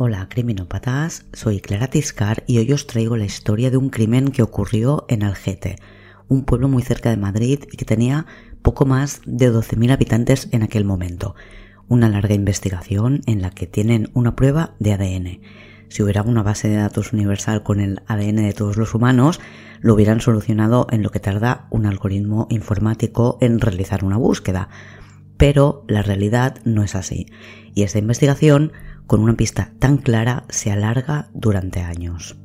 Hola criminópatas, soy Clara Tiscar y hoy os traigo la historia de un crimen que ocurrió en Algete, un pueblo muy cerca de Madrid y que tenía poco más de 12.000 habitantes en aquel momento. Una larga investigación en la que tienen una prueba de ADN. Si hubiera una base de datos universal con el ADN de todos los humanos, lo hubieran solucionado en lo que tarda un algoritmo informático en realizar una búsqueda. Pero la realidad no es así. Y esta investigación con una pista tan clara se alarga durante años.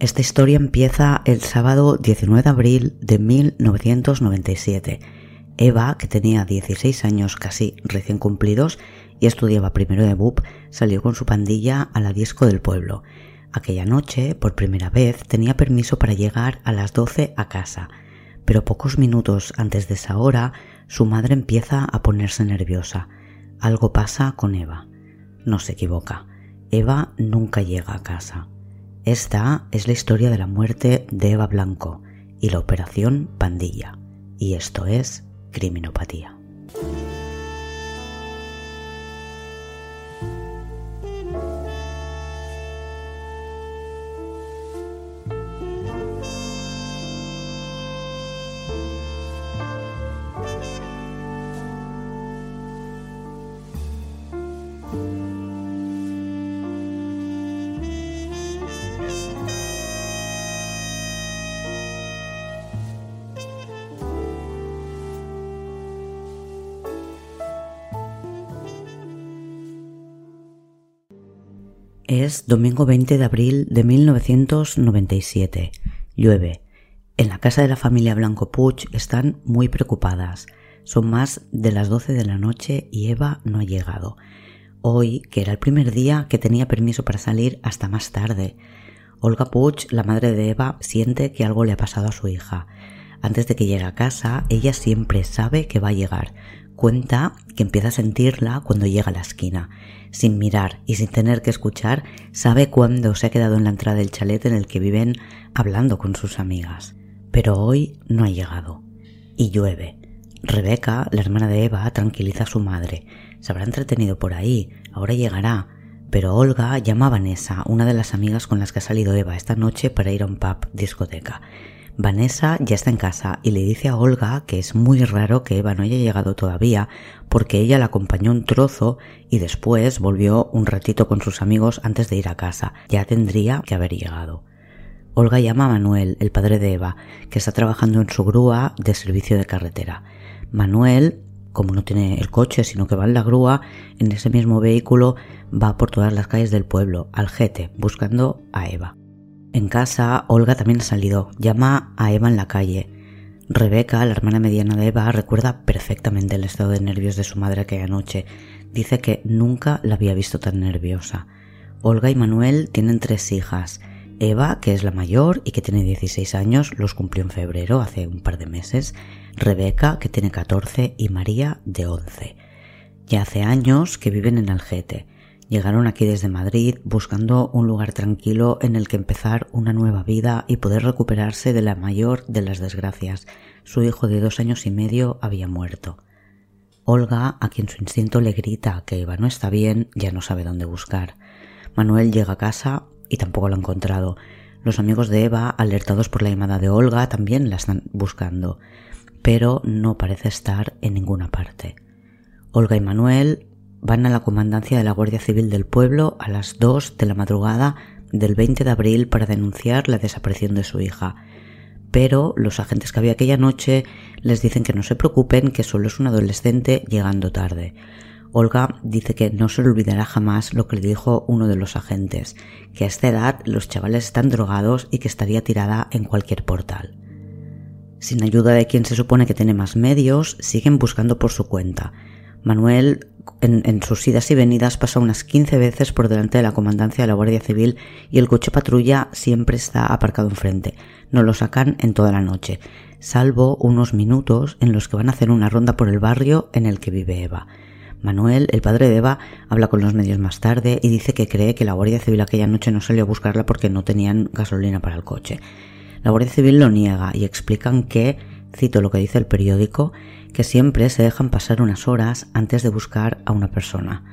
Esta historia empieza el sábado 19 de abril de 1997. Eva, que tenía 16 años casi recién cumplidos y estudiaba primero de BUP, salió con su pandilla a la disco del pueblo. Aquella noche, por primera vez, tenía permiso para llegar a las 12 a casa, pero pocos minutos antes de esa hora, su madre empieza a ponerse nerviosa. Algo pasa con Eva no se equivoca. Eva nunca llega a casa. Esta es la historia de la muerte de Eva Blanco y la operación Pandilla. Y esto es criminopatía. Es domingo 20 de abril de 1997. Llueve. En la casa de la familia Blanco Puch están muy preocupadas. Son más de las 12 de la noche y Eva no ha llegado. Hoy, que era el primer día que tenía permiso para salir hasta más tarde. Olga Puch, la madre de Eva, siente que algo le ha pasado a su hija. Antes de que llegue a casa, ella siempre sabe que va a llegar, Cuenta que empieza a sentirla cuando llega a la esquina. Sin mirar y sin tener que escuchar, sabe cuándo se ha quedado en la entrada del chalet en el que viven hablando con sus amigas. Pero hoy no ha llegado. Y llueve. Rebeca, la hermana de Eva, tranquiliza a su madre. Se habrá entretenido por ahí, ahora llegará. Pero Olga llama a Vanessa, una de las amigas con las que ha salido Eva esta noche para ir a un pub discoteca. Vanessa ya está en casa y le dice a Olga que es muy raro que Eva no haya llegado todavía porque ella la acompañó un trozo y después volvió un ratito con sus amigos antes de ir a casa. Ya tendría que haber llegado. Olga llama a Manuel, el padre de Eva, que está trabajando en su grúa de servicio de carretera. Manuel, como no tiene el coche, sino que va en la grúa, en ese mismo vehículo va por todas las calles del pueblo, al jete, buscando a Eva. En casa, Olga también ha salido. Llama a Eva en la calle. Rebeca, la hermana mediana de Eva, recuerda perfectamente el estado de nervios de su madre aquella noche. Dice que nunca la había visto tan nerviosa. Olga y Manuel tienen tres hijas. Eva, que es la mayor y que tiene 16 años, los cumplió en febrero, hace un par de meses. Rebeca, que tiene 14, y María, de 11. Ya hace años que viven en Algete. Llegaron aquí desde Madrid buscando un lugar tranquilo en el que empezar una nueva vida y poder recuperarse de la mayor de las desgracias. Su hijo de dos años y medio había muerto. Olga, a quien su instinto le grita que Eva no está bien, ya no sabe dónde buscar. Manuel llega a casa y tampoco lo ha encontrado. Los amigos de Eva, alertados por la llamada de Olga, también la están buscando, pero no parece estar en ninguna parte. Olga y Manuel van a la comandancia de la Guardia Civil del pueblo a las 2 de la madrugada del 20 de abril para denunciar la desaparición de su hija. Pero los agentes que había aquella noche les dicen que no se preocupen, que solo es un adolescente llegando tarde. Olga dice que no se le olvidará jamás lo que le dijo uno de los agentes, que a esta edad los chavales están drogados y que estaría tirada en cualquier portal. Sin ayuda de quien se supone que tiene más medios, siguen buscando por su cuenta. Manuel en, sus idas y venidas pasa unas 15 veces por delante de la comandancia de la Guardia Civil y el coche patrulla siempre está aparcado enfrente. No lo sacan en toda la noche, salvo unos minutos en los que van a hacer una ronda por el barrio en el que vive Eva. Manuel, el padre de Eva, habla con los medios más tarde y dice que cree que la Guardia Civil aquella noche no salió a buscarla porque no tenían gasolina para el coche. La Guardia Civil lo niega y explican que, cito lo que dice el periódico, que siempre se dejan pasar unas horas antes de buscar a una persona.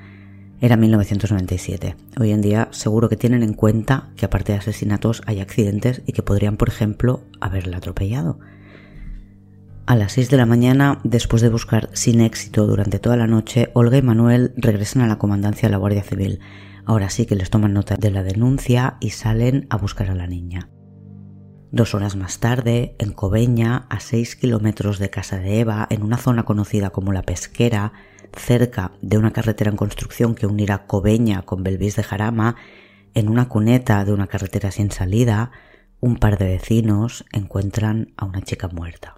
Era 1997. Hoy en día seguro que tienen en cuenta que aparte de asesinatos hay accidentes y que podrían, por ejemplo, haberla atropellado. A las 6 de la mañana, después de buscar sin éxito durante toda la noche, Olga y Manuel regresan a la comandancia de la Guardia Civil. Ahora sí que les toman nota de la denuncia y salen a buscar a la niña. Dos horas más tarde, en Cobeña, a 6 kilómetros de casa de Eva, en una zona conocida como La Pesquera, cerca de una carretera en construcción que unirá Cobeña con Belvis de Jarama, en una cuneta de una carretera sin salida, un par de vecinos encuentran a una chica muerta.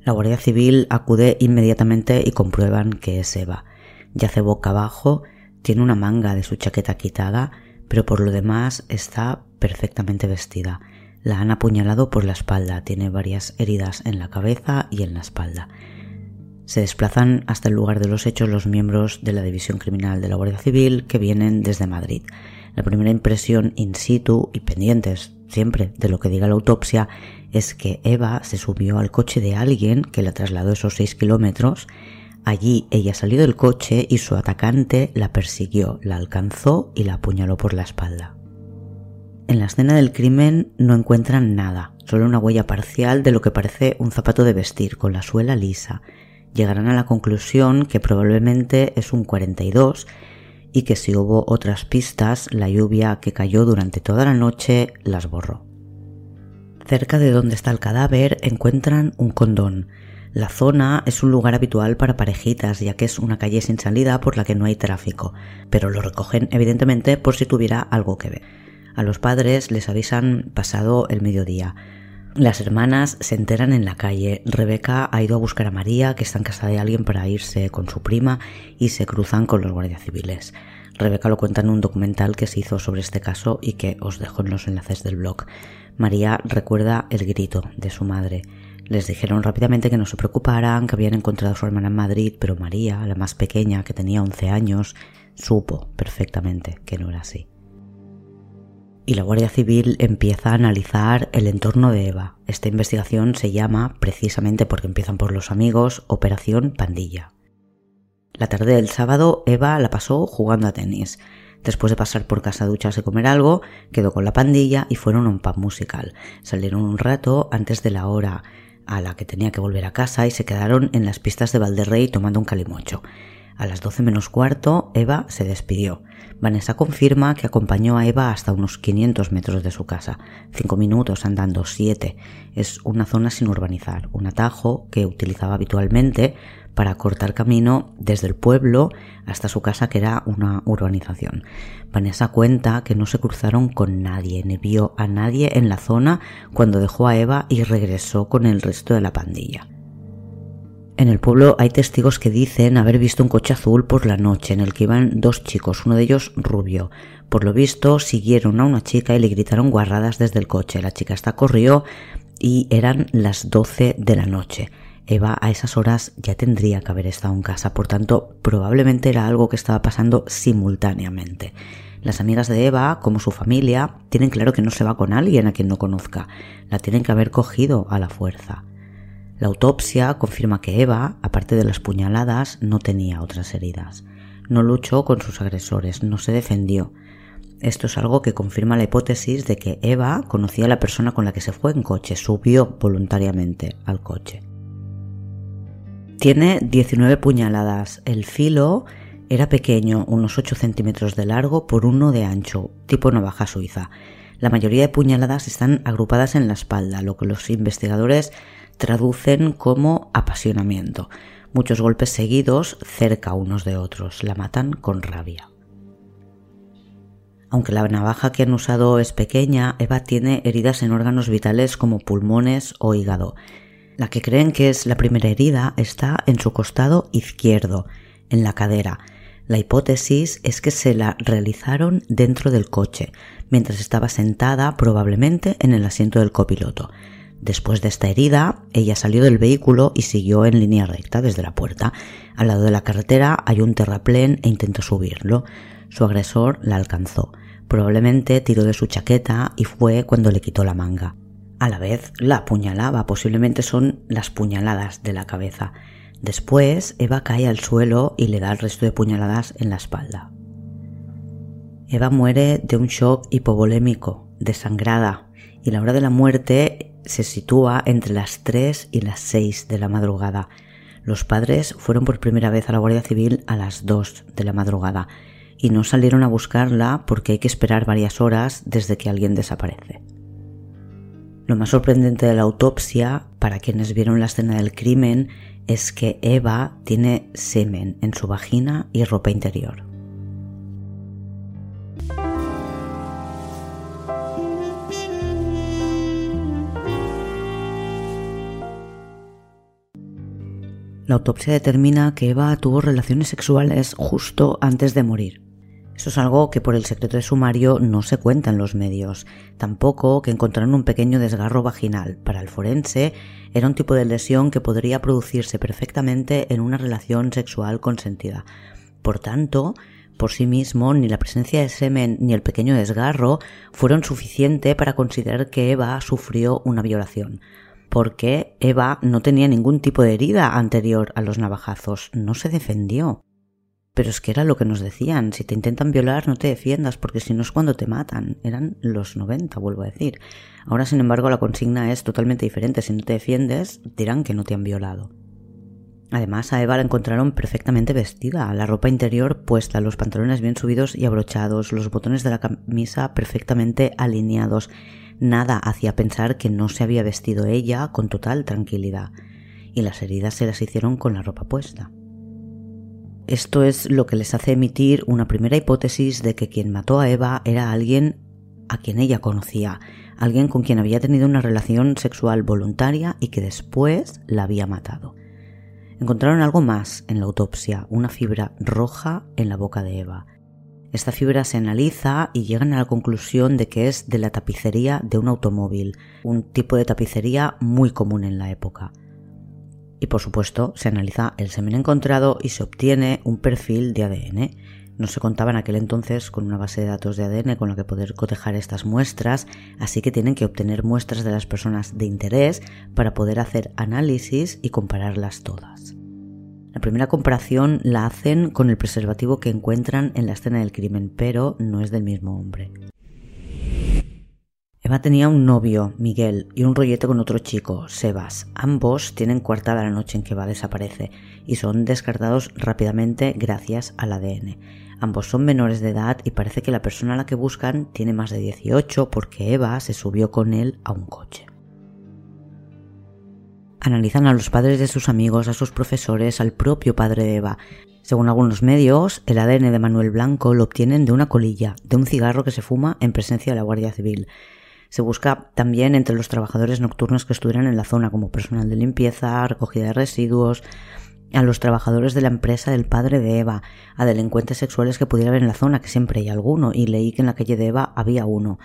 La Guardia Civil acude inmediatamente y comprueban que es Eva. Yace boca abajo, tiene una manga de su chaqueta quitada, pero por lo demás está perfectamente vestida. La han apuñalado por la espalda, tiene varias heridas en la cabeza y en la espalda. Se desplazan hasta el lugar de los hechos los miembros de la División Criminal de la Guardia Civil que vienen desde Madrid. La primera impresión in situ y pendientes siempre de lo que diga la autopsia es que Eva se subió al coche de alguien que la trasladó esos seis kilómetros. Allí ella salió del coche y su atacante la persiguió, la alcanzó y la apuñaló por la espalda. En la escena del crimen no encuentran nada, solo una huella parcial de lo que parece un zapato de vestir con la suela lisa. Llegarán a la conclusión que probablemente es un 42 y que si hubo otras pistas, la lluvia que cayó durante toda la noche las borró. Cerca de donde está el cadáver encuentran un condón. La zona es un lugar habitual para parejitas, ya que es una calle sin salida por la que no hay tráfico, pero lo recogen evidentemente por si tuviera algo que ver. A los padres les avisan pasado el mediodía. Las hermanas se enteran en la calle. Rebeca ha ido a buscar a María, que está en casa de alguien para irse con su prima, y se cruzan con los guardias civiles. Rebeca lo cuenta en un documental que se hizo sobre este caso y que os dejo en los enlaces del blog. María recuerda el grito de su madre. Les dijeron rápidamente que no se preocuparan, que habían encontrado a su hermana en Madrid, pero María, la más pequeña, que tenía 11 años, supo perfectamente que no era así y la Guardia Civil empieza a analizar el entorno de Eva. Esta investigación se llama, precisamente porque empiezan por los amigos, Operación Pandilla. La tarde del sábado Eva la pasó jugando a tenis. Después de pasar por casa ducharse y comer algo, quedó con la pandilla y fueron a un pub musical. Salieron un rato antes de la hora a la que tenía que volver a casa y se quedaron en las pistas de Valderrey tomando un calimocho. A las doce menos cuarto, Eva se despidió. Vanessa confirma que acompañó a Eva hasta unos 500 metros de su casa. Cinco minutos andando, siete. Es una zona sin urbanizar, un atajo que utilizaba habitualmente para cortar camino desde el pueblo hasta su casa que era una urbanización. Vanessa cuenta que no se cruzaron con nadie, ni vio a nadie en la zona cuando dejó a Eva y regresó con el resto de la pandilla. En el pueblo hay testigos que dicen haber visto un coche azul por la noche en el que iban dos chicos, uno de ellos rubio. Por lo visto siguieron a una chica y le gritaron guarradas desde el coche. La chica hasta corrió y eran las 12 de la noche. Eva a esas horas ya tendría que haber estado en casa, por tanto probablemente era algo que estaba pasando simultáneamente. Las amigas de Eva, como su familia, tienen claro que no se va con alguien a quien no conozca, la tienen que haber cogido a la fuerza. La autopsia confirma que Eva, aparte de las puñaladas, no tenía otras heridas. No luchó con sus agresores, no se defendió. Esto es algo que confirma la hipótesis de que Eva conocía a la persona con la que se fue en coche, subió voluntariamente al coche. Tiene 19 puñaladas. El filo era pequeño, unos 8 centímetros de largo por uno de ancho, tipo navaja suiza. La mayoría de puñaladas están agrupadas en la espalda, lo que los investigadores traducen como apasionamiento. Muchos golpes seguidos cerca unos de otros, la matan con rabia. Aunque la navaja que han usado es pequeña, Eva tiene heridas en órganos vitales como pulmones o hígado. La que creen que es la primera herida está en su costado izquierdo, en la cadera. La hipótesis es que se la realizaron dentro del coche, mientras estaba sentada probablemente en el asiento del copiloto. Después de esta herida, ella salió del vehículo y siguió en línea recta desde la puerta. Al lado de la carretera hay un terraplén e intentó subirlo. Su agresor la alcanzó. Probablemente tiró de su chaqueta y fue cuando le quitó la manga. A la vez la apuñalaba, posiblemente son las puñaladas de la cabeza. Después, Eva cae al suelo y le da el resto de puñaladas en la espalda. Eva muere de un shock hipovolémico, desangrada, y la hora de la muerte se sitúa entre las 3 y las 6 de la madrugada. Los padres fueron por primera vez a la Guardia Civil a las 2 de la madrugada y no salieron a buscarla porque hay que esperar varias horas desde que alguien desaparece. Lo más sorprendente de la autopsia, para quienes vieron la escena del crimen, es que Eva tiene semen en su vagina y ropa interior. La autopsia determina que Eva tuvo relaciones sexuales justo antes de morir. Eso es algo que por el secreto de sumario no se cuenta en los medios. Tampoco que encontraron un pequeño desgarro vaginal. Para el forense era un tipo de lesión que podría producirse perfectamente en una relación sexual consentida. Por tanto, por sí mismo, ni la presencia de semen ni el pequeño desgarro fueron suficiente para considerar que Eva sufrió una violación porque Eva no tenía ningún tipo de herida anterior a los navajazos, no se defendió. Pero es que era lo que nos decían, si te intentan violar no te defiendas porque si no es cuando te matan. Eran los 90, vuelvo a decir. Ahora, sin embargo, la consigna es totalmente diferente. Si no te defiendes, dirán que no te han violado. Además, a Eva la encontraron perfectamente vestida, la ropa interior puesta, los pantalones bien subidos y abrochados, los botones de la camisa perfectamente alineados, Nada hacía pensar que no se había vestido ella con total tranquilidad, y las heridas se las hicieron con la ropa puesta. Esto es lo que les hace emitir una primera hipótesis de que quien mató a Eva era alguien a quien ella conocía, alguien con quien había tenido una relación sexual voluntaria y que después la había matado. Encontraron algo más en la autopsia, una fibra roja en la boca de Eva, esta fibra se analiza y llegan a la conclusión de que es de la tapicería de un automóvil, un tipo de tapicería muy común en la época. Y por supuesto se analiza el semen encontrado y se obtiene un perfil de ADN. No se contaba en aquel entonces con una base de datos de ADN con la que poder cotejar estas muestras, así que tienen que obtener muestras de las personas de interés para poder hacer análisis y compararlas todas. La primera comparación la hacen con el preservativo que encuentran en la escena del crimen, pero no es del mismo hombre. Eva tenía un novio, Miguel, y un rollete con otro chico, Sebas. Ambos tienen coartada la noche en que Eva desaparece y son descartados rápidamente gracias al ADN. Ambos son menores de edad y parece que la persona a la que buscan tiene más de 18 porque Eva se subió con él a un coche. Analizan a los padres de sus amigos, a sus profesores, al propio padre de Eva. Según algunos medios, el ADN de Manuel Blanco lo obtienen de una colilla, de un cigarro que se fuma en presencia de la Guardia Civil. Se busca también entre los trabajadores nocturnos que estuvieran en la zona, como personal de limpieza, recogida de residuos, a los trabajadores de la empresa del padre de Eva, a delincuentes sexuales que pudiera haber en la zona, que siempre hay alguno, y leí que en la calle de Eva había uno.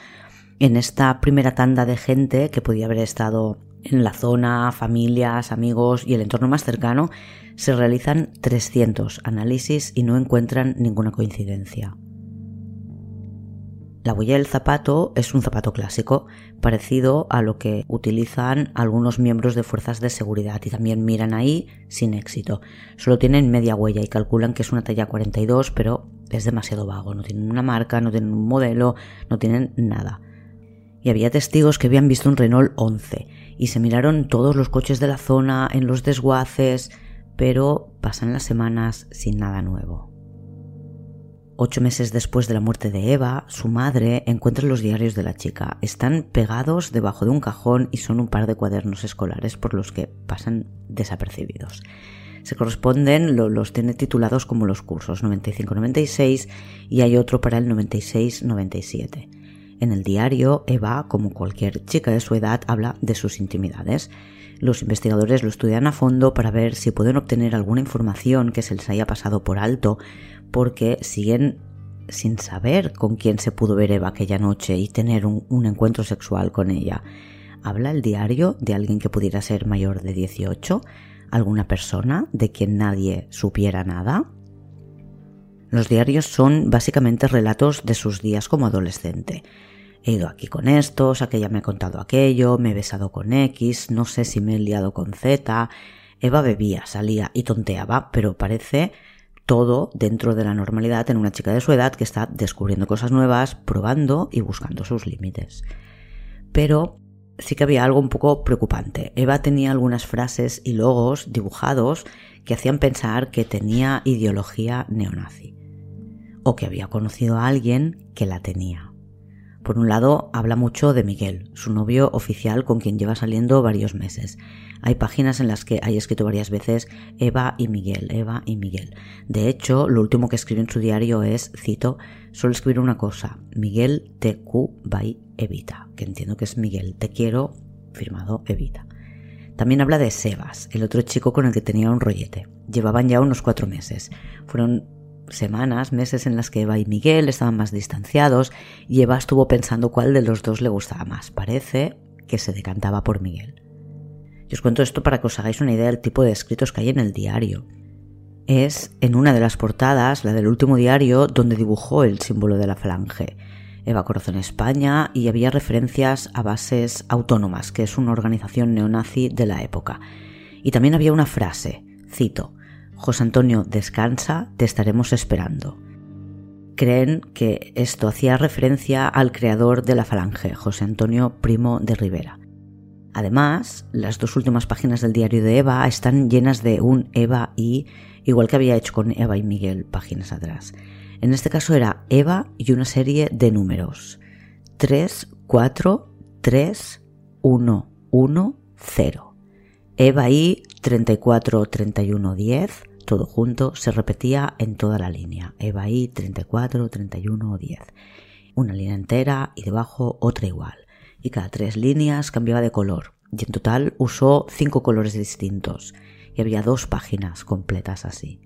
En esta primera tanda de gente que podía haber estado en la zona, familias, amigos y el entorno más cercano, se realizan 300 análisis y no encuentran ninguna coincidencia. La huella del zapato es un zapato clásico, parecido a lo que utilizan algunos miembros de fuerzas de seguridad y también miran ahí sin éxito. Solo tienen media huella y calculan que es una talla 42, pero es demasiado vago. No tienen una marca, no tienen un modelo, no tienen nada. Y había testigos que habían visto un Renault 11 y se miraron todos los coches de la zona en los desguaces, pero pasan las semanas sin nada nuevo. Ocho meses después de la muerte de Eva, su madre encuentra los diarios de la chica. Están pegados debajo de un cajón y son un par de cuadernos escolares por los que pasan desapercibidos. Se corresponden, los tiene titulados como los cursos 95-96 y hay otro para el 96-97. En el diario, Eva, como cualquier chica de su edad, habla de sus intimidades. Los investigadores lo estudian a fondo para ver si pueden obtener alguna información que se les haya pasado por alto, porque siguen sin saber con quién se pudo ver Eva aquella noche y tener un, un encuentro sexual con ella. ¿Habla el diario de alguien que pudiera ser mayor de 18? ¿Alguna persona de quien nadie supiera nada? Los diarios son básicamente relatos de sus días como adolescente. He ido aquí con estos, aquella me ha contado aquello, me he besado con X, no sé si me he liado con Z. Eva bebía, salía y tonteaba, pero parece todo dentro de la normalidad en una chica de su edad que está descubriendo cosas nuevas, probando y buscando sus límites. Pero sí que había algo un poco preocupante. Eva tenía algunas frases y logos dibujados que hacían pensar que tenía ideología neonazi o que había conocido a alguien que la tenía. Por un lado, habla mucho de Miguel, su novio oficial con quien lleva saliendo varios meses. Hay páginas en las que hay escrito varias veces Eva y Miguel, Eva y Miguel. De hecho, lo último que escribe en su diario es, cito, solo escribir una cosa, Miguel TQ by Evita, que entiendo que es Miguel, te quiero, firmado Evita. También habla de Sebas, el otro chico con el que tenía un rollete. Llevaban ya unos cuatro meses. Fueron semanas, meses en las que Eva y Miguel estaban más distanciados y Eva estuvo pensando cuál de los dos le gustaba más. Parece que se decantaba por Miguel. Yo os cuento esto para que os hagáis una idea del tipo de escritos que hay en el diario. Es en una de las portadas, la del último diario, donde dibujó el símbolo de la falange. Eva Corazón España y había referencias a bases autónomas, que es una organización neonazi de la época. Y también había una frase, cito, José Antonio, descansa, te estaremos esperando. Creen que esto hacía referencia al creador de la falange, José Antonio Primo de Rivera. Además, las dos últimas páginas del diario de Eva están llenas de un Eva y, igual que había hecho con Eva y Miguel páginas atrás. En este caso era Eva y una serie de números. 3, 4, 3, 1, 1, 0. Eva y 34, 31, 10, todo junto, se repetía en toda la línea. Eva y 34, 31, 10. Una línea entera y debajo otra igual. Y cada tres líneas cambiaba de color. Y en total usó cinco colores distintos. Y había dos páginas completas así.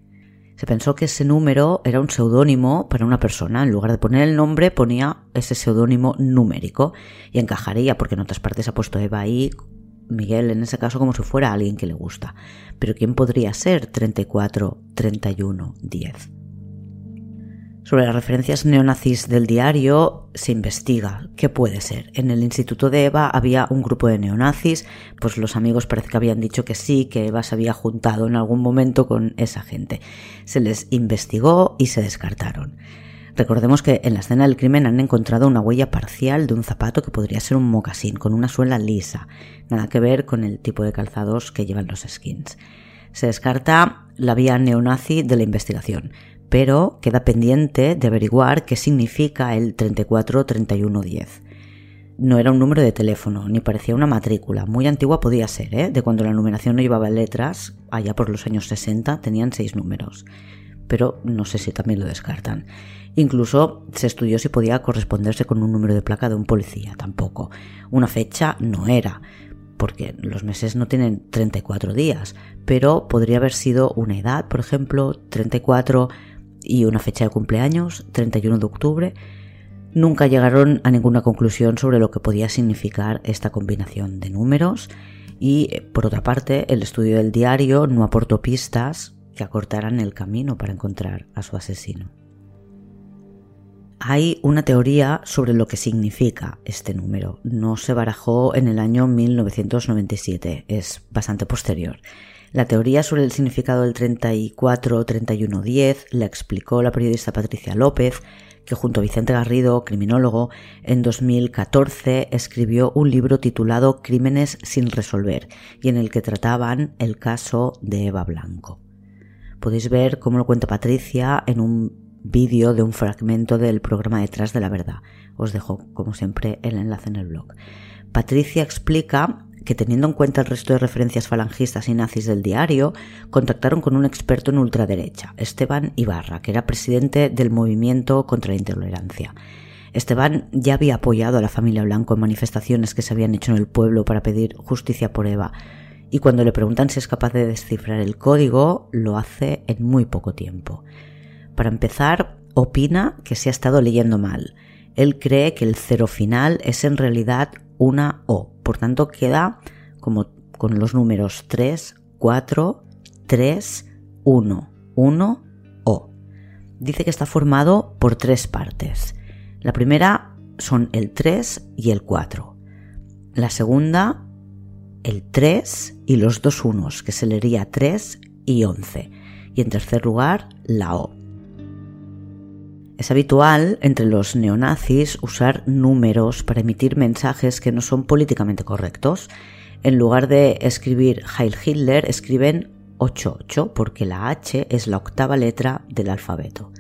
Se pensó que ese número era un seudónimo para una persona. En lugar de poner el nombre, ponía ese seudónimo numérico y encajaría, porque en otras partes ha puesto Eva y Miguel en ese caso como si fuera alguien que le gusta. Pero ¿quién podría ser 34, 31, 10? Sobre las referencias neonazis del diario se investiga qué puede ser. En el Instituto de Eva había un grupo de neonazis, pues los amigos parece que habían dicho que sí, que Eva se había juntado en algún momento con esa gente. Se les investigó y se descartaron. Recordemos que en la escena del crimen han encontrado una huella parcial de un zapato que podría ser un mocasín, con una suela lisa, nada que ver con el tipo de calzados que llevan los skins. Se descarta la vía neonazi de la investigación, pero queda pendiente de averiguar qué significa el 343110. No era un número de teléfono, ni parecía una matrícula. Muy antigua podía ser, ¿eh? de cuando la numeración no llevaba letras, allá por los años 60 tenían seis números. Pero no sé si también lo descartan. Incluso se estudió si podía corresponderse con un número de placa de un policía, tampoco. Una fecha no era, porque los meses no tienen 34 días, pero podría haber sido una edad, por ejemplo, 34 y una fecha de cumpleaños, 31 de octubre, nunca llegaron a ninguna conclusión sobre lo que podía significar esta combinación de números y, por otra parte, el estudio del diario no aportó pistas que acortaran el camino para encontrar a su asesino. Hay una teoría sobre lo que significa este número. No se barajó en el año 1997, es bastante posterior. La teoría sobre el significado del 34-31-10 la explicó la periodista Patricia López, que junto a Vicente Garrido, criminólogo, en 2014 escribió un libro titulado Crímenes sin resolver y en el que trataban el caso de Eva Blanco. Podéis ver cómo lo cuenta Patricia en un vídeo de un fragmento del programa Detrás de la Verdad. Os dejo, como siempre, el enlace en el blog. Patricia explica que teniendo en cuenta el resto de referencias falangistas y nazis del diario, contactaron con un experto en ultraderecha, Esteban Ibarra, que era presidente del movimiento contra la intolerancia. Esteban ya había apoyado a la familia Blanco en manifestaciones que se habían hecho en el pueblo para pedir justicia por Eva, y cuando le preguntan si es capaz de descifrar el código, lo hace en muy poco tiempo. Para empezar, opina que se ha estado leyendo mal. Él cree que el cero final es en realidad una O. Por tanto, queda como con los números 3, 4, 3, 1, 1, O. Dice que está formado por tres partes. La primera son el 3 y el 4. La segunda el 3 y los dos unos, que se leería 3 y 11. Y en tercer lugar, la O. Es habitual entre los neonazis usar números para emitir mensajes que no son políticamente correctos. En lugar de escribir Heil Hitler, escriben 88 porque la H es la octava letra del alfabeto.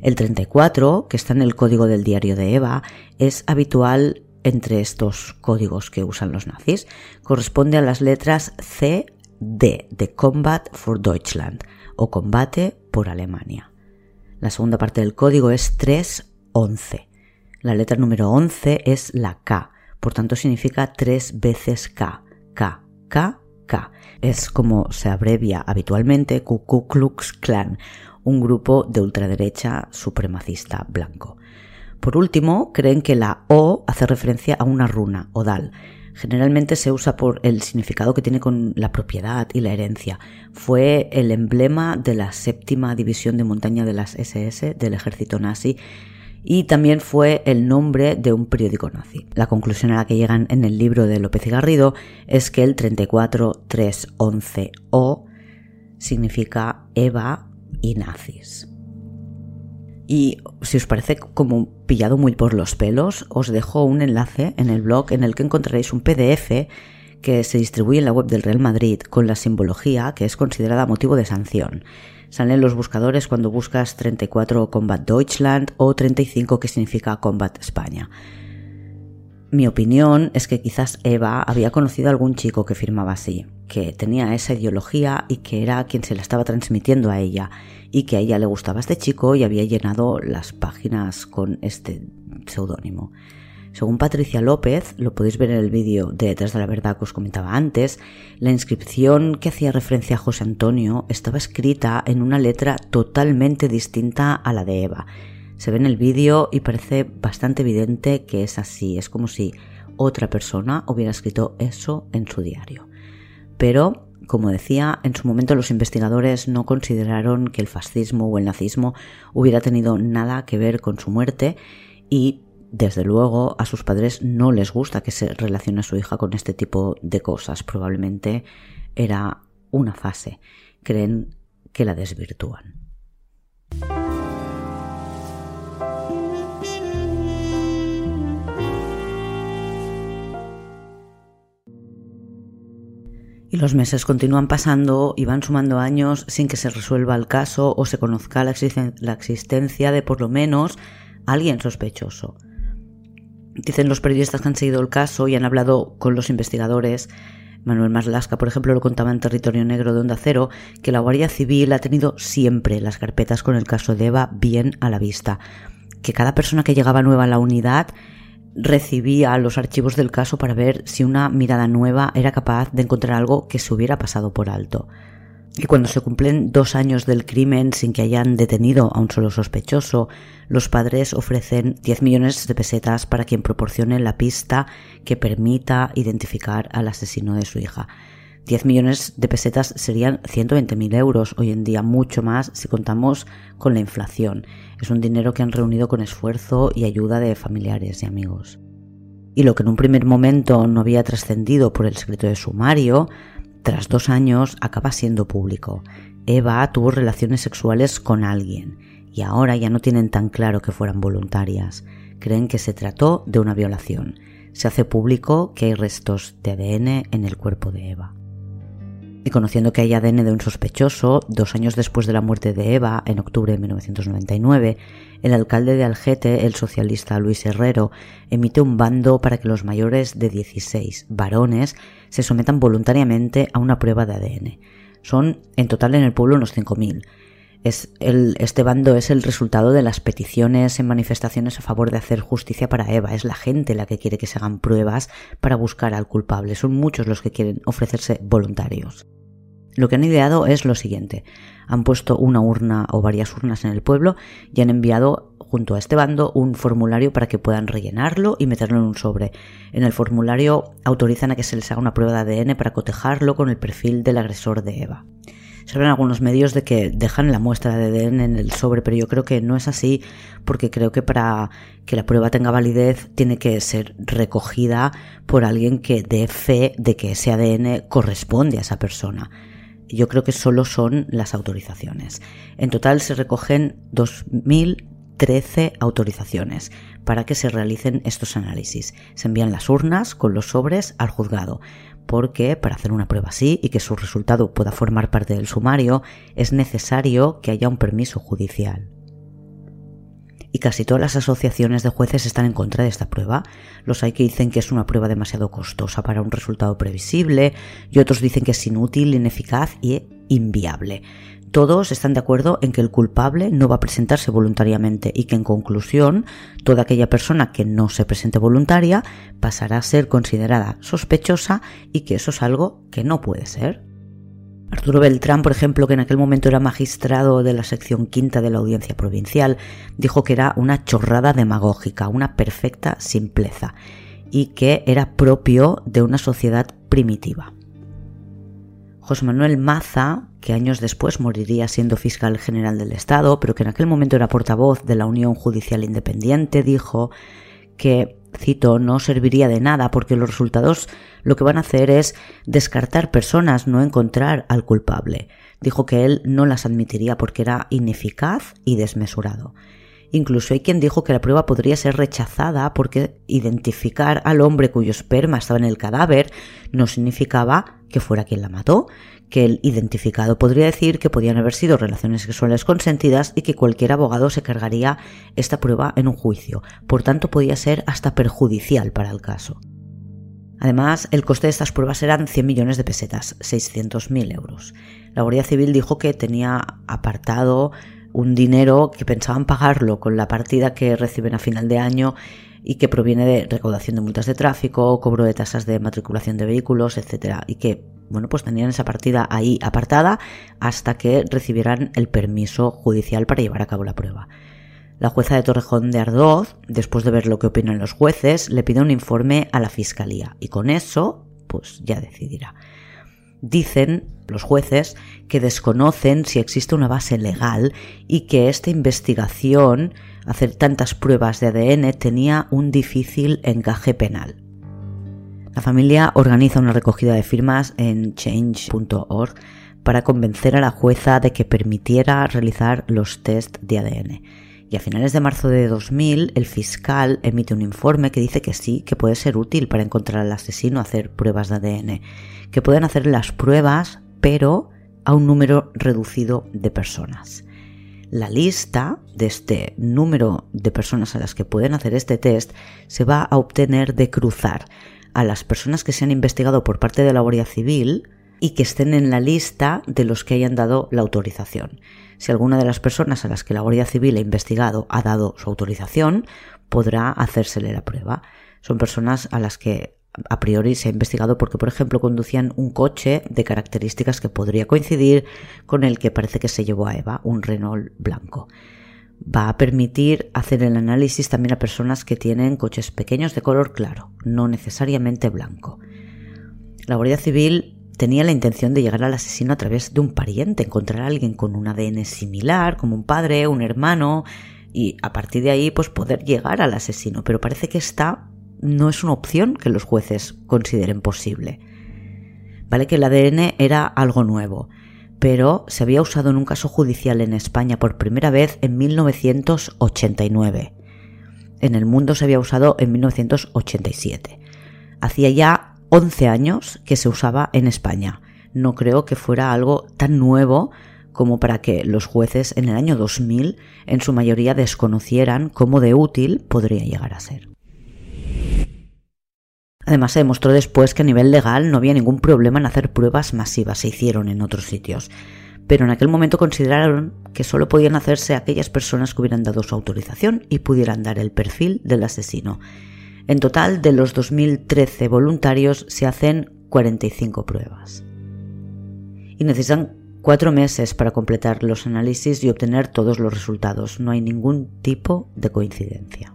El 34, que está en el código del diario de Eva, es habitual entre estos códigos que usan los nazis. Corresponde a las letras C, D de Combat for Deutschland o Combate por Alemania. La segunda parte del código es 311. La letra número 11 es la K, por tanto significa tres veces K. K, K, K. Es como se abrevia habitualmente Ku Klux Klan, un grupo de ultraderecha supremacista blanco. Por último, creen que la O hace referencia a una runa, Odal, generalmente se usa por el significado que tiene con la propiedad y la herencia. Fue el emblema de la séptima división de montaña de las SS del ejército nazi y también fue el nombre de un periódico nazi. La conclusión a la que llegan en el libro de López y Garrido es que el 34311O significa Eva y nazis. Y si os parece como pillado muy por los pelos, os dejo un enlace en el blog en el que encontraréis un PDF que se distribuye en la web del Real Madrid con la simbología que es considerada motivo de sanción. Salen los buscadores cuando buscas 34 Combat Deutschland o 35 que significa Combat España. Mi opinión es que quizás Eva había conocido a algún chico que firmaba así, que tenía esa ideología y que era quien se la estaba transmitiendo a ella, y que a ella le gustaba este chico y había llenado las páginas con este seudónimo. Según Patricia López, lo podéis ver en el vídeo de Detrás de la Verdad que os comentaba antes, la inscripción que hacía referencia a José Antonio estaba escrita en una letra totalmente distinta a la de Eva. Se ve en el vídeo y parece bastante evidente que es así, es como si otra persona hubiera escrito eso en su diario. Pero como decía, en su momento los investigadores no consideraron que el fascismo o el nazismo hubiera tenido nada que ver con su muerte y desde luego a sus padres no les gusta que se relacione su hija con este tipo de cosas. Probablemente era una fase. Creen que la desvirtúan. Y los meses continúan pasando y van sumando años sin que se resuelva el caso o se conozca la, existencia de por lo menos alguien sospechoso. Dicen los periodistas que han seguido el caso y han hablado con los investigadores. Manuel Maslasca, por ejemplo, lo contaba en Territorio Negro de Onda Cero, que la Guardia Civil ha tenido siempre las carpetas con el caso de Eva bien a la vista. Que cada persona que llegaba nueva a la unidad recibía los archivos del caso para ver si una mirada nueva era capaz de encontrar algo que se hubiera pasado por alto. Y cuando se cumplen dos años del crimen sin que hayan detenido a un solo sospechoso, los padres ofrecen 10 millones de pesetas para quien proporcione la pista que permita identificar al asesino de su hija. 10 millones de pesetas serían 120.000 euros, hoy en día mucho más si contamos con la inflación. Es un dinero que han reunido con esfuerzo y ayuda de familiares y amigos. Y lo que en un primer momento no había trascendido por el secreto de sumario, tras dos años acaba siendo público. Eva tuvo relaciones sexuales con alguien y ahora ya no tienen tan claro que fueran voluntarias. Creen que se trató de una violación. Se hace público que hay restos de ADN en el cuerpo de Eva. Y conociendo que hay ADN de un sospechoso, dos años después de la muerte de Eva, en octubre de 1999, el alcalde de Algete, el socialista Luis Herrero, emite un bando para que los mayores de 16 varones se sometan voluntariamente a una prueba de ADN. Son en total en el pueblo unos 5.000. Es el, este bando es el resultado de las peticiones en manifestaciones a favor de hacer justicia para Eva. Es la gente la que quiere que se hagan pruebas para buscar al culpable. Son muchos los que quieren ofrecerse voluntarios. Lo que han ideado es lo siguiente. Han puesto una urna o varias urnas en el pueblo y han enviado junto a este bando un formulario para que puedan rellenarlo y meterlo en un sobre. En el formulario autorizan a que se les haga una prueba de ADN para cotejarlo con el perfil del agresor de Eva. Se hablan algunos medios de que dejan la muestra de ADN en el sobre, pero yo creo que no es así, porque creo que para que la prueba tenga validez tiene que ser recogida por alguien que dé fe de que ese ADN corresponde a esa persona. Yo creo que solo son las autorizaciones. En total se recogen 2.013 autorizaciones para que se realicen estos análisis. Se envían las urnas con los sobres al juzgado porque para hacer una prueba así y que su resultado pueda formar parte del sumario es necesario que haya un permiso judicial. Y casi todas las asociaciones de jueces están en contra de esta prueba. Los hay que dicen que es una prueba demasiado costosa para un resultado previsible y otros dicen que es inútil, ineficaz y inviable. Todos están de acuerdo en que el culpable no va a presentarse voluntariamente y que en conclusión toda aquella persona que no se presente voluntaria pasará a ser considerada sospechosa y que eso es algo que no puede ser. Arturo Beltrán, por ejemplo, que en aquel momento era magistrado de la sección quinta de la audiencia provincial, dijo que era una chorrada demagógica, una perfecta simpleza y que era propio de una sociedad primitiva. José Manuel Maza, que años después moriría siendo fiscal general del Estado, pero que en aquel momento era portavoz de la Unión Judicial Independiente, dijo que, cito, no serviría de nada porque los resultados lo que van a hacer es descartar personas, no encontrar al culpable. Dijo que él no las admitiría porque era ineficaz y desmesurado. Incluso hay quien dijo que la prueba podría ser rechazada porque identificar al hombre cuyo esperma estaba en el cadáver no significaba que fuera quien la mató, que el identificado podría decir que podían haber sido relaciones sexuales consentidas y que cualquier abogado se cargaría esta prueba en un juicio. Por tanto, podía ser hasta perjudicial para el caso. Además, el coste de estas pruebas eran 100 millones de pesetas, 600.000 euros. La Guardia Civil dijo que tenía apartado un dinero que pensaban pagarlo con la partida que reciben a final de año y que proviene de recaudación de multas de tráfico, cobro de tasas de matriculación de vehículos, etcétera, y que bueno, pues tenían esa partida ahí apartada hasta que recibieran el permiso judicial para llevar a cabo la prueba. La jueza de Torrejón de Ardoz, después de ver lo que opinan los jueces, le pide un informe a la fiscalía y con eso, pues ya decidirá. Dicen los jueces que desconocen si existe una base legal y que esta investigación, hacer tantas pruebas de ADN, tenía un difícil encaje penal. La familia organiza una recogida de firmas en change.org para convencer a la jueza de que permitiera realizar los test de ADN. Y a finales de marzo de 2000, el fiscal emite un informe que dice que sí, que puede ser útil para encontrar al asesino hacer pruebas de ADN, que pueden hacer las pruebas, pero a un número reducido de personas. La lista de este número de personas a las que pueden hacer este test se va a obtener de cruzar a las personas que se han investigado por parte de la Guardia Civil y que estén en la lista de los que hayan dado la autorización. Si alguna de las personas a las que la Guardia Civil ha investigado ha dado su autorización, podrá hacérsele la prueba. Son personas a las que a priori se ha investigado porque, por ejemplo, conducían un coche de características que podría coincidir con el que parece que se llevó a Eva, un Renault blanco va a permitir hacer el análisis también a personas que tienen coches pequeños de color claro, no necesariamente blanco. La Guardia Civil tenía la intención de llegar al asesino a través de un pariente, encontrar a alguien con un ADN similar, como un padre, un hermano, y a partir de ahí pues poder llegar al asesino, pero parece que esta no es una opción que los jueces consideren posible. Vale que el ADN era algo nuevo, pero se había usado en un caso judicial en España por primera vez en 1989. En el mundo se había usado en 1987. Hacía ya 11 años que se usaba en España. No creo que fuera algo tan nuevo como para que los jueces en el año 2000 en su mayoría desconocieran cómo de útil podría llegar a ser. Además, se demostró después que a nivel legal no había ningún problema en hacer pruebas masivas, se hicieron en otros sitios. Pero en aquel momento consideraron que solo podían hacerse aquellas personas que hubieran dado su autorización y pudieran dar el perfil del asesino. En total, de los 2013 voluntarios se hacen 45 pruebas. Y necesitan cuatro meses para completar los análisis y obtener todos los resultados. No hay ningún tipo de coincidencia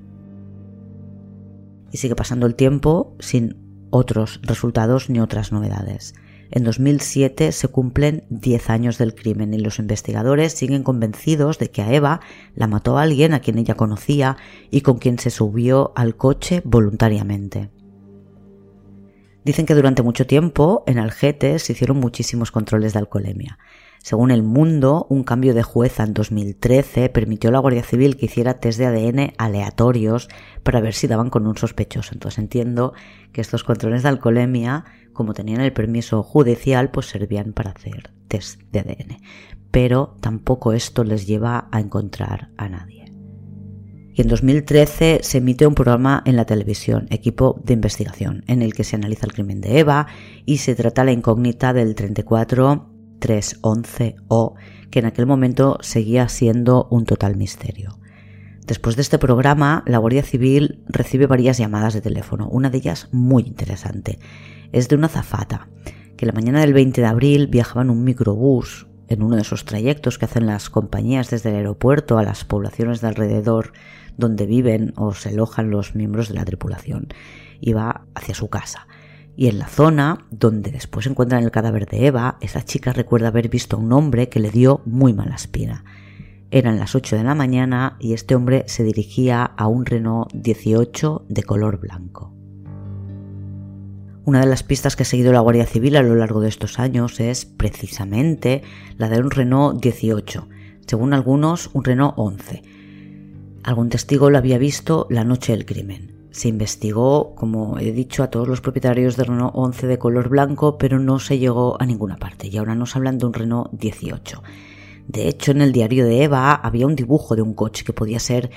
sigue pasando el tiempo sin otros resultados ni otras novedades. En 2007 se cumplen 10 años del crimen y los investigadores siguen convencidos de que a Eva la mató alguien a quien ella conocía y con quien se subió al coche voluntariamente. Dicen que durante mucho tiempo en Algete se hicieron muchísimos controles de alcoholemia. Según El Mundo, un cambio de jueza en 2013 permitió a la Guardia Civil que hiciera test de ADN aleatorios para ver si daban con un sospechoso. Entonces entiendo que estos controles de alcoholemia, como tenían el permiso judicial, pues servían para hacer test de ADN. Pero tampoco esto les lleva a encontrar a nadie. Y en 2013 se emite un programa en la televisión, Equipo de Investigación, en el que se analiza el crimen de Eva y se trata la incógnita del 34 311O, que en aquel momento seguía siendo un total misterio. Después de este programa, la Guardia Civil recibe varias llamadas de teléfono, una de ellas muy interesante. Es de una zafata, que la mañana del 20 de abril viajaba en un microbús, en uno de esos trayectos que hacen las compañías desde el aeropuerto a las poblaciones de alrededor donde viven o se alojan los miembros de la tripulación. Iba hacia su casa. Y en la zona donde después encuentran el cadáver de Eva, esa chica recuerda haber visto a un hombre que le dio muy mala espina. Eran las 8 de la mañana y este hombre se dirigía a un Renault 18 de color blanco. Una de las pistas que ha seguido la Guardia Civil a lo largo de estos años es precisamente la de un Renault 18, según algunos un Renault 11. Algún testigo lo había visto la noche del crimen. Se investigó, como he dicho, a todos los propietarios de Renault 11 de color blanco, pero no se llegó a ninguna parte. Y ahora nos hablan de un Renault 18. De hecho, en el diario de Eva había un dibujo de un coche que podía ser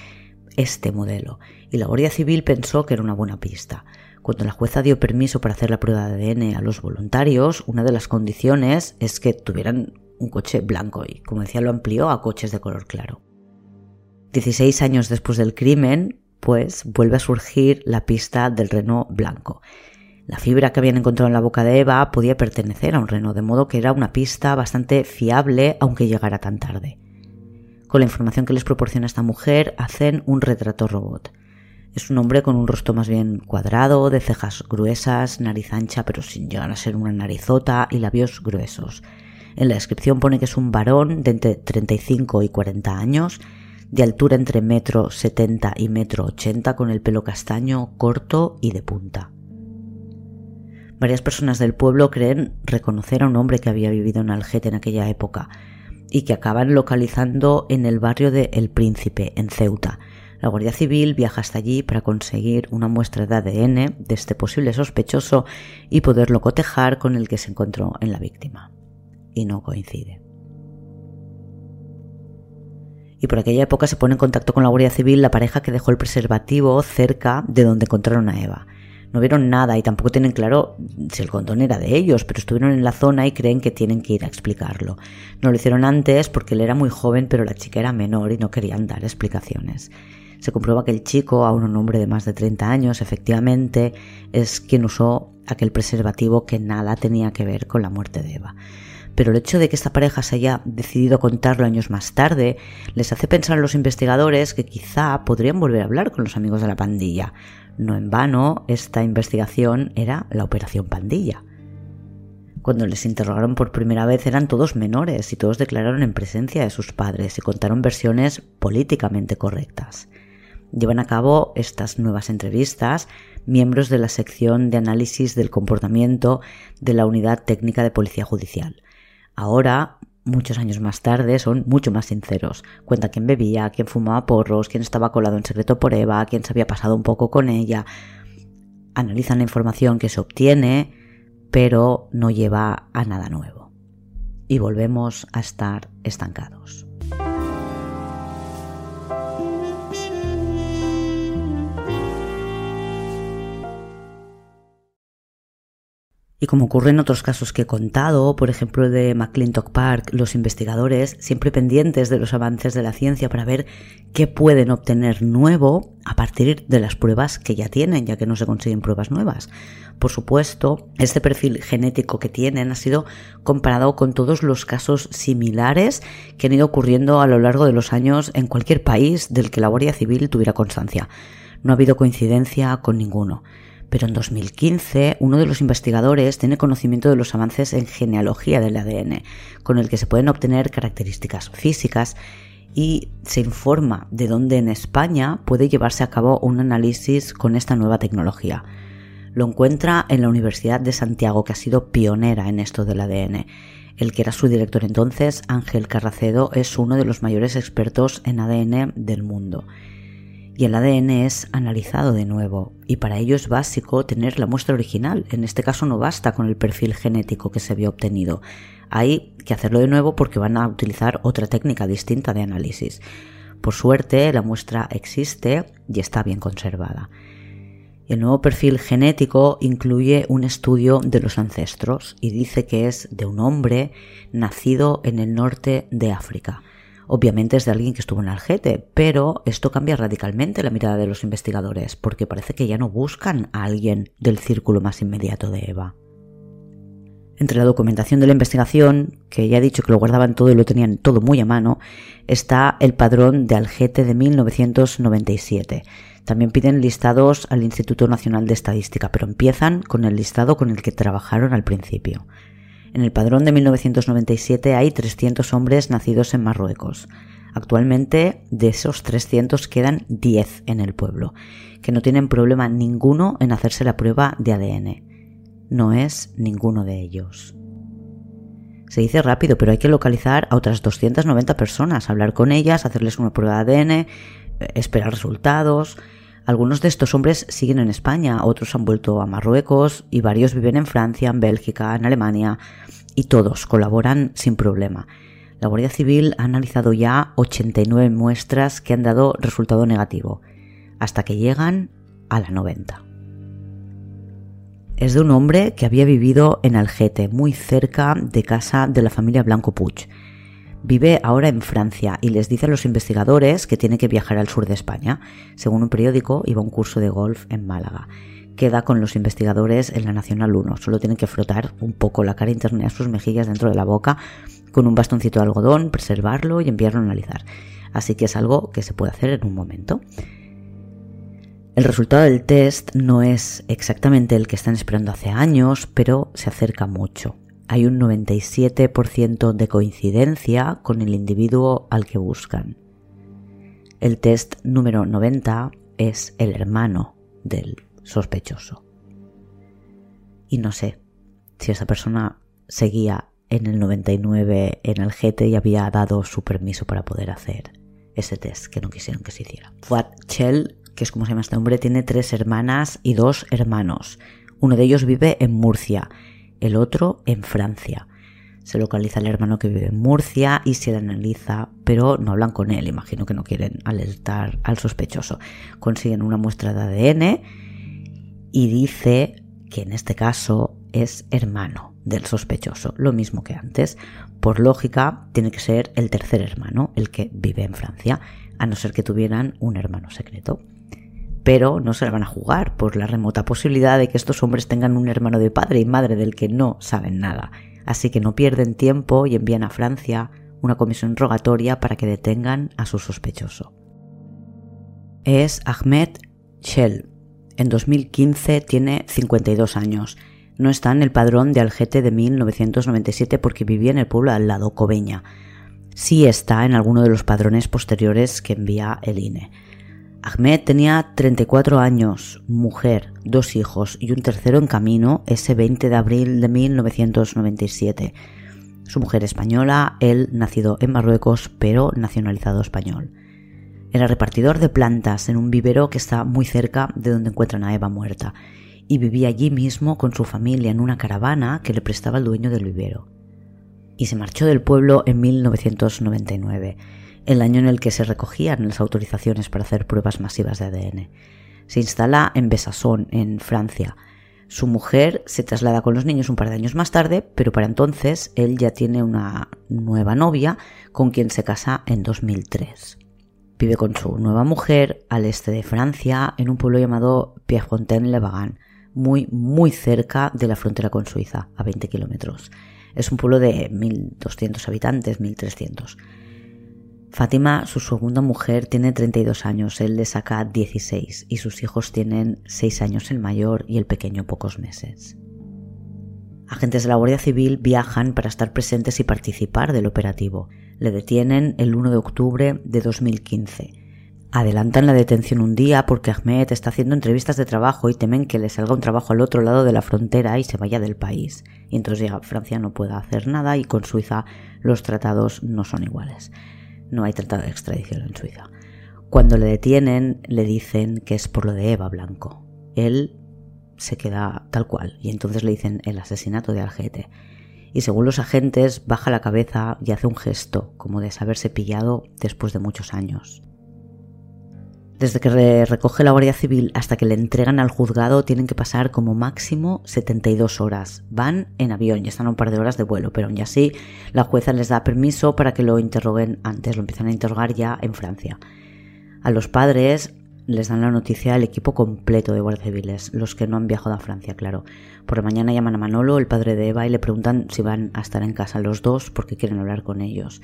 este modelo, y la Guardia Civil pensó que era una buena pista. Cuando la jueza dio permiso para hacer la prueba de ADN a los voluntarios, una de las condiciones es que tuvieran un coche blanco y, como decía, lo amplió a coches de color claro. 16 años después del crimen, pues vuelve a surgir la pista del reno blanco. La fibra que habían encontrado en la boca de Eva podía pertenecer a un reno, de modo que era una pista bastante fiable aunque llegara tan tarde. Con la información que les proporciona esta mujer, hacen un retrato robot. Es un hombre con un rostro más bien cuadrado, de cejas gruesas, nariz ancha pero sin llegar a ser una narizota y labios gruesos. En la descripción pone que es un varón de entre 35 y 40 años de altura entre metro setenta y metro ochenta, con el pelo castaño, corto y de punta. Varias personas del pueblo creen reconocer a un hombre que había vivido en Algete en aquella época y que acaban localizando en el barrio de El Príncipe, en Ceuta. La Guardia Civil viaja hasta allí para conseguir una muestra de ADN de este posible sospechoso y poderlo cotejar con el que se encontró en la víctima. Y no coincide y por aquella época se pone en contacto con la Guardia Civil la pareja que dejó el preservativo cerca de donde encontraron a Eva. No vieron nada y tampoco tienen claro si el condón era de ellos, pero estuvieron en la zona y creen que tienen que ir a explicarlo. No lo hicieron antes porque él era muy joven, pero la chica era menor y no querían dar explicaciones. Se comprueba que el chico, aún un hombre de más de 30 años, efectivamente es quien usó aquel preservativo que nada tenía que ver con la muerte de Eva pero el hecho de que esta pareja se haya decidido contarlo años más tarde les hace pensar a los investigadores que quizá podrían volver a hablar con los amigos de la pandilla. No en vano, esta investigación era la Operación Pandilla. Cuando les interrogaron por primera vez eran todos menores y todos declararon en presencia de sus padres y contaron versiones políticamente correctas. Llevan a cabo estas nuevas entrevistas miembros de la sección de análisis del comportamiento de la Unidad Técnica de Policía Judicial. Ahora, muchos años más tarde, son mucho más sinceros. Cuenta quién bebía, quién fumaba porros, quién estaba colado en secreto por Eva, quién se había pasado un poco con ella. Analizan la información que se obtiene, pero no lleva a nada nuevo. Y volvemos a estar estancados. Y como ocurre en otros casos que he contado, por ejemplo de McClintock Park, los investigadores, siempre pendientes de los avances de la ciencia para ver qué pueden obtener nuevo a partir de las pruebas que ya tienen, ya que no se consiguen pruebas nuevas. Por supuesto, este perfil genético que tienen ha sido comparado con todos los casos similares que han ido ocurriendo a lo largo de los años en cualquier país del que la Guardia Civil tuviera constancia. No ha habido coincidencia con ninguno Pero en 2015, uno de los investigadores tiene conocimiento de los avances en genealogía del ADN, con el que se pueden obtener características físicas y se informa de dónde en España puede llevarse a cabo un análisis con esta nueva tecnología. Lo encuentra en la Universidad de Santiago, que ha sido pionera en esto del ADN. El que era su director entonces, Ángel Carracedo, es uno de los mayores expertos en ADN del mundo. Y el ADN es analizado de nuevo, y para ello es básico tener la muestra original. En este caso no basta con el perfil genético que se había obtenido. Hay que hacerlo de nuevo porque van a utilizar otra técnica distinta de análisis. Por suerte, la muestra existe y está bien conservada. El nuevo perfil genético incluye un estudio de los ancestros y dice que es de un hombre nacido en el norte de África. Obviamente es de alguien que estuvo en Algete, pero esto cambia radicalmente la mirada de los investigadores, porque parece que ya no buscan a alguien del círculo más inmediato de Eva. Entre la documentación de la investigación, que ya he dicho que lo guardaban todo y lo tenían todo muy a mano, está el padrón de Algete de 1997 también piden listados al Instituto Nacional de Estadística, pero empiezan con el listado con el que trabajaron al principio. En el padrón de 1997 hay 300 hombres nacidos en Marruecos. Actualmente de esos 300 quedan 10 en el pueblo, que no tienen problema ninguno en hacerse la prueba de ADN. No es ninguno de ellos. Se dice rápido, pero hay que localizar a otras 290 personas, hablar con ellas, hacerles una prueba de ADN, esperar resultados. Algunos de estos hombres siguen en España, otros han vuelto a Marruecos y varios viven en Francia, en Bélgica, en Alemania y todos colaboran sin problema. La Guardia Civil ha analizado ya 89 muestras que han dado resultado negativo, hasta que llegan a la 90. Es de un hombre que había vivido en Algete, muy cerca de casa de la familia Blanco Puig. Vive ahora en Francia y les dice a los investigadores que tiene que viajar al sur de España. Según un periódico, iba a un curso de golf en Málaga. Queda con los investigadores en la Nacional 1. Solo tienen que frotar un poco la cara interna de sus mejillas dentro de la boca con un bastoncito de algodón, preservarlo y enviarlo a analizar. Así que es algo que se puede hacer en un momento. El resultado del test no es exactamente el que están esperando hace años, pero se acerca mucho hay un 97% de coincidencia con el individuo al que buscan. El test número 90 es el hermano del sospechoso. Y no sé si esa persona seguía en el 99 en el GT y había dado su permiso para poder hacer ese test que no quisieron que se hiciera. Fuad Chell, que es como se llama este hombre, tiene tres hermanas y dos hermanos. Uno de ellos vive en Murcia el otro en Francia. Se localiza el hermano que vive en Murcia y se le analiza, pero no hablan con él, imagino que no quieren alertar al sospechoso. Consiguen una muestra de ADN y dice que en este caso es hermano del sospechoso, lo mismo que antes. Por lógica, tiene que ser el tercer hermano, el que vive en Francia, a no ser que tuvieran un hermano secreto pero no se la van a jugar por la remota posibilidad de que estos hombres tengan un hermano de padre y madre del que no saben nada. Así que no pierden tiempo y envían a Francia una comisión rogatoria para que detengan a su sospechoso. Es Ahmed Shell. En 2015 tiene 52 años. No está en el padrón de Algete de 1997 porque vivía en el pueblo al lado, Cobeña. Sí está en alguno de los padrones posteriores que envía el INE. Ahmed tenía 34 años, mujer, dos hijos y un tercero en camino ese 20 de abril de 1997. Su mujer española, él nacido en Marruecos pero nacionalizado español. Era repartidor de plantas en un vivero que está muy cerca de donde encuentran a Eva muerta y vivía allí mismo con su familia en una caravana que le prestaba el dueño del vivero. Y se marchó del pueblo en 1999 el año en el que se recogían las autorizaciones para hacer pruebas masivas de ADN. Se instala en Besançon, en Francia. Su mujer se traslada con los niños un par de años más tarde, pero para entonces él ya tiene una nueva novia con quien se casa en 2003. Vive con su nueva mujer al este de Francia, en un pueblo llamado Pierrefontaine-le-Vagan, muy, muy cerca de la frontera con Suiza, a 20 kilómetros. Es un pueblo de 1.200 habitantes, 1.300. Fátima, su segunda mujer, tiene 32 años, él le saca 16 y sus hijos tienen 6 años el mayor y el pequeño pocos meses. Agentes de la Guardia Civil viajan para estar presentes y participar del operativo. Le detienen el 1 de octubre de 2015. Adelantan la detención un día porque Ahmed está haciendo entrevistas de trabajo y temen que le salga un trabajo al otro lado de la frontera y se vaya del país. Y entonces ya Francia no puede hacer nada y con Suiza los tratados no son iguales. No hay tratado de extradición en Suiza. Cuando le detienen le dicen que es por lo de Eva Blanco. Él se queda tal cual y entonces le dicen el asesinato de Algete. Y según los agentes baja la cabeza y hace un gesto como de saberse pillado después de muchos años. Desde que recoge la Guardia Civil hasta que le entregan al juzgado tienen que pasar como máximo 72 horas. Van en avión y están un par de horas de vuelo, pero aún así la jueza les da permiso para que lo interroguen antes, lo empiezan a interrogar ya en Francia. A los padres les dan la noticia al equipo completo de guardias civiles, los que no han viajado a Francia, claro. Por la mañana llaman a Manolo, el padre de Eva, y le preguntan si van a estar en casa los dos porque quieren hablar con ellos.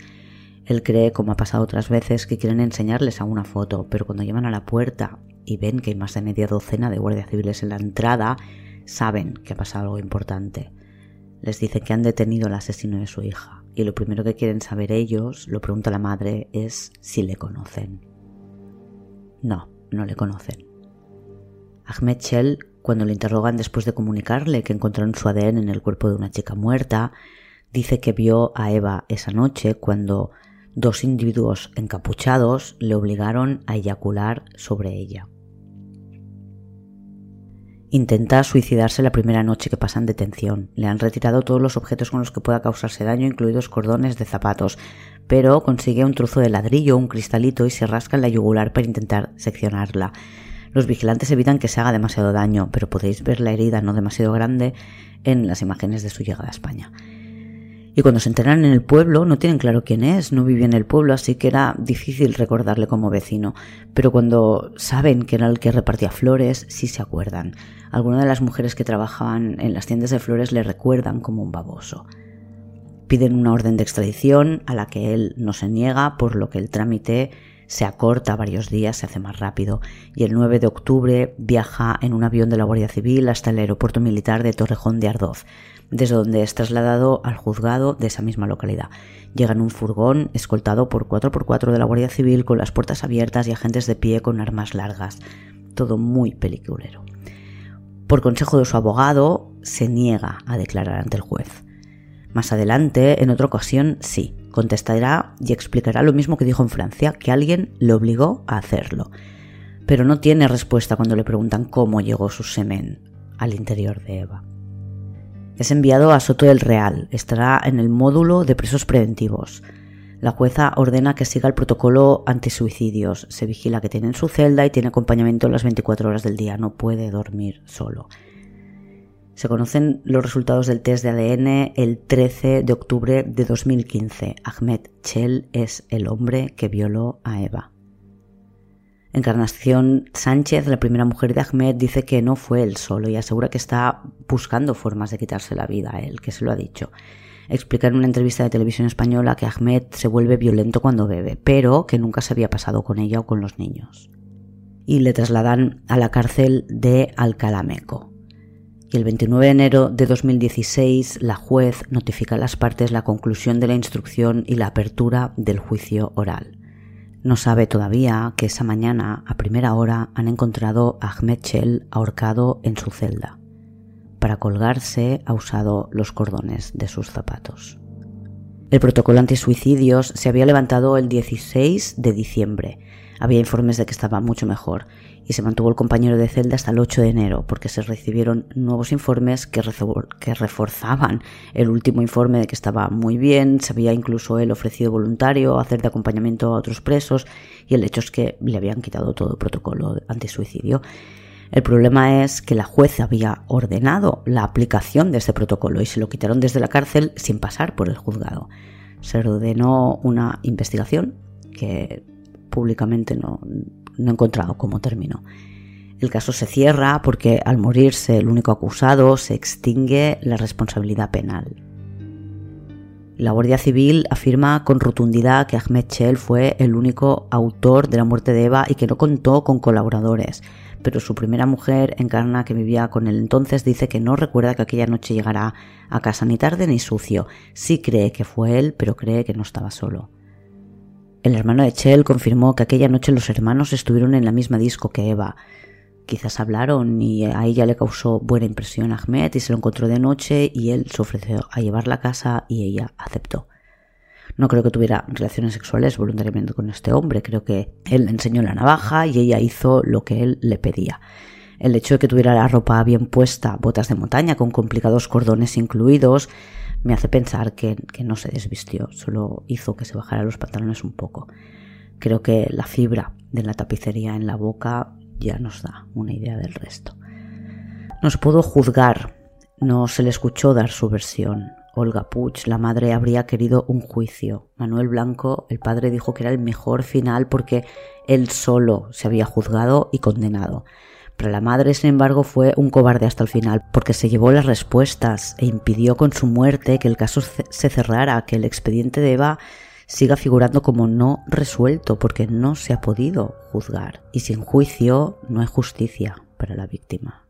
Él cree, como ha pasado otras veces, que quieren enseñarles a una foto, pero cuando llaman a la puerta y ven que hay más de media docena de guardias civiles en la entrada, saben que ha pasado algo importante. Les dicen que han detenido al asesino de su hija, y lo primero que quieren saber ellos, lo pregunta la madre, es si le conocen. No, no le conocen. Ahmed Shell, cuando le interrogan después de comunicarle que encontraron su ADN en el cuerpo de una chica muerta, dice que vio a Eva esa noche cuando dos individuos encapuchados le obligaron a eyacular sobre ella. Intenta suicidarse la primera noche que pasa en detención. Le han retirado todos los objetos con los que pueda causarse daño, incluidos cordones de zapatos, pero consigue un trozo de ladrillo, un cristalito y se rasca en la yugular para intentar seccionarla. Los vigilantes evitan que se haga demasiado daño, pero podéis ver la herida no demasiado grande en las imágenes de su llegada a España. Y cuando se enteran en el pueblo no tienen claro quién es, no vive en el pueblo, así que era difícil recordarle como vecino. Pero cuando saben que era el que repartía flores, sí se acuerdan. Algunas de las mujeres que trabajaban en las tiendas de flores le recuerdan como un baboso. Piden una orden de extradición a la que él no se niega, por lo que el trámite se acorta varios días, se hace más rápido, y el 9 de octubre viaja en un avión de la Guardia Civil hasta el aeropuerto militar de Torrejón de Ardoz, desde donde es trasladado al juzgado de esa misma localidad. Llega en un furgón escoltado por 4x4 de la Guardia Civil con las puertas abiertas y agentes de pie con armas largas. Todo muy peliculero. Por consejo de su abogado, se niega a declarar ante el juez. Más adelante, en otra ocasión, sí, contestará y explicará lo mismo que dijo en Francia, que alguien le obligó a hacerlo. Pero no tiene respuesta cuando le preguntan cómo llegó su semen al interior de Eva. Es enviado a Soto del Real. Estará en el módulo de presos preventivos. La jueza ordena que siga el protocolo antisuicidios. Se vigila que tiene en su celda y tiene acompañamiento las 24 horas del día. No puede dormir solo. Se conocen los resultados del test de ADN el 13 de octubre de 2015. Ahmed Chel es el hombre que violó a Eva. Encarnación Sánchez, la primera mujer de Ahmed, dice que no fue él solo y asegura que está buscando formas de quitarse la vida a él, que se lo ha dicho. Explica en una entrevista de televisión española que Ahmed se vuelve violento cuando bebe, pero que nunca se había pasado con ella o con los niños. Y le trasladan a la cárcel de Alcalameco. Y el 29 de enero de 2016 la juez notifica a las partes la conclusión de la instrucción y la apertura del juicio oral. No sabe todavía que esa mañana, a primera hora, han encontrado a Ahmed Chel ahorcado en su celda. Para colgarse ha usado los cordones de sus zapatos. El protocolo antisuicidios se había levantado el 16 de diciembre. Había informes de que estaba mucho mejor y se mantuvo el compañero de celda hasta el 8 de enero porque se recibieron nuevos informes que, reforzaban el último informe de que estaba muy bien, se había incluso él ofrecido voluntario a hacer de acompañamiento a otros presos y el hecho es que le habían quitado todo el protocolo antisuicidio. El problema es que la jueza había ordenado la aplicación de este protocolo y se lo quitaron desde la cárcel sin pasar por el juzgado. Se ordenó una investigación que públicamente no, no he encontrado cómo terminó. El caso se cierra porque al morirse el único acusado se extingue la responsabilidad penal. La Guardia Civil afirma con rotundidad que Ahmed Chel fue el único autor de la muerte de Eva y que no contó con colaboradores, pero su primera mujer, Encarna, que vivía con él entonces, dice que no recuerda que aquella noche llegara a casa ni tarde ni sucio. Sí cree que fue él, pero cree que no estaba solo. El hermano de Chel confirmó que aquella noche los hermanos estuvieron en la misma disco que Eva. Quizás hablaron y a ella le causó buena impresión a Ahmed y se lo encontró de noche y él se ofreció a llevarla a casa y ella aceptó. No creo que tuviera relaciones sexuales voluntariamente con este hombre, creo que él le enseñó la navaja y ella hizo lo que él le pedía. El hecho de que tuviera la ropa bien puesta, botas de montaña con complicados cordones incluidos, me hace pensar que, no se desvistió, solo hizo que se bajara los pantalones un poco. Creo que la fibra de la tapicería en la boca ya nos da una idea del resto. Nos pudo juzgar, no se le escuchó dar su versión. Olga Puch, la madre, habría querido un juicio. Manuel Blanco, el padre, dijo que era el mejor final porque él solo se había juzgado y condenado. Pero la madre, sin embargo, fue un cobarde hasta el final, porque se llevó las respuestas e impidió con su muerte que el caso se cerrara, que el expediente de Eva siga figurando como no resuelto porque no se ha podido juzgar y sin juicio no hay justicia para la víctima.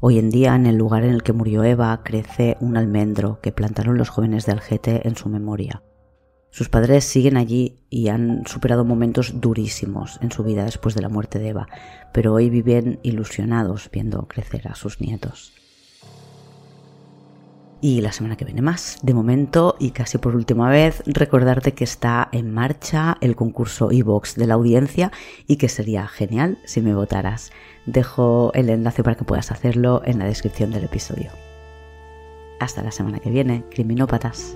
Hoy en día, en el lugar en el que murió Eva, crece un almendro que plantaron los jóvenes de Algete en su memoria. Sus padres siguen allí y han superado momentos durísimos en su vida después de la muerte de Eva, pero hoy viven ilusionados viendo crecer a sus nietos y la semana que viene más. De momento, y casi por última vez, recordarte que está en marcha el concurso iVox de la audiencia y que sería genial si me votaras. Dejo el enlace para que puedas hacerlo en la descripción del episodio. Hasta la semana que viene, criminópatas.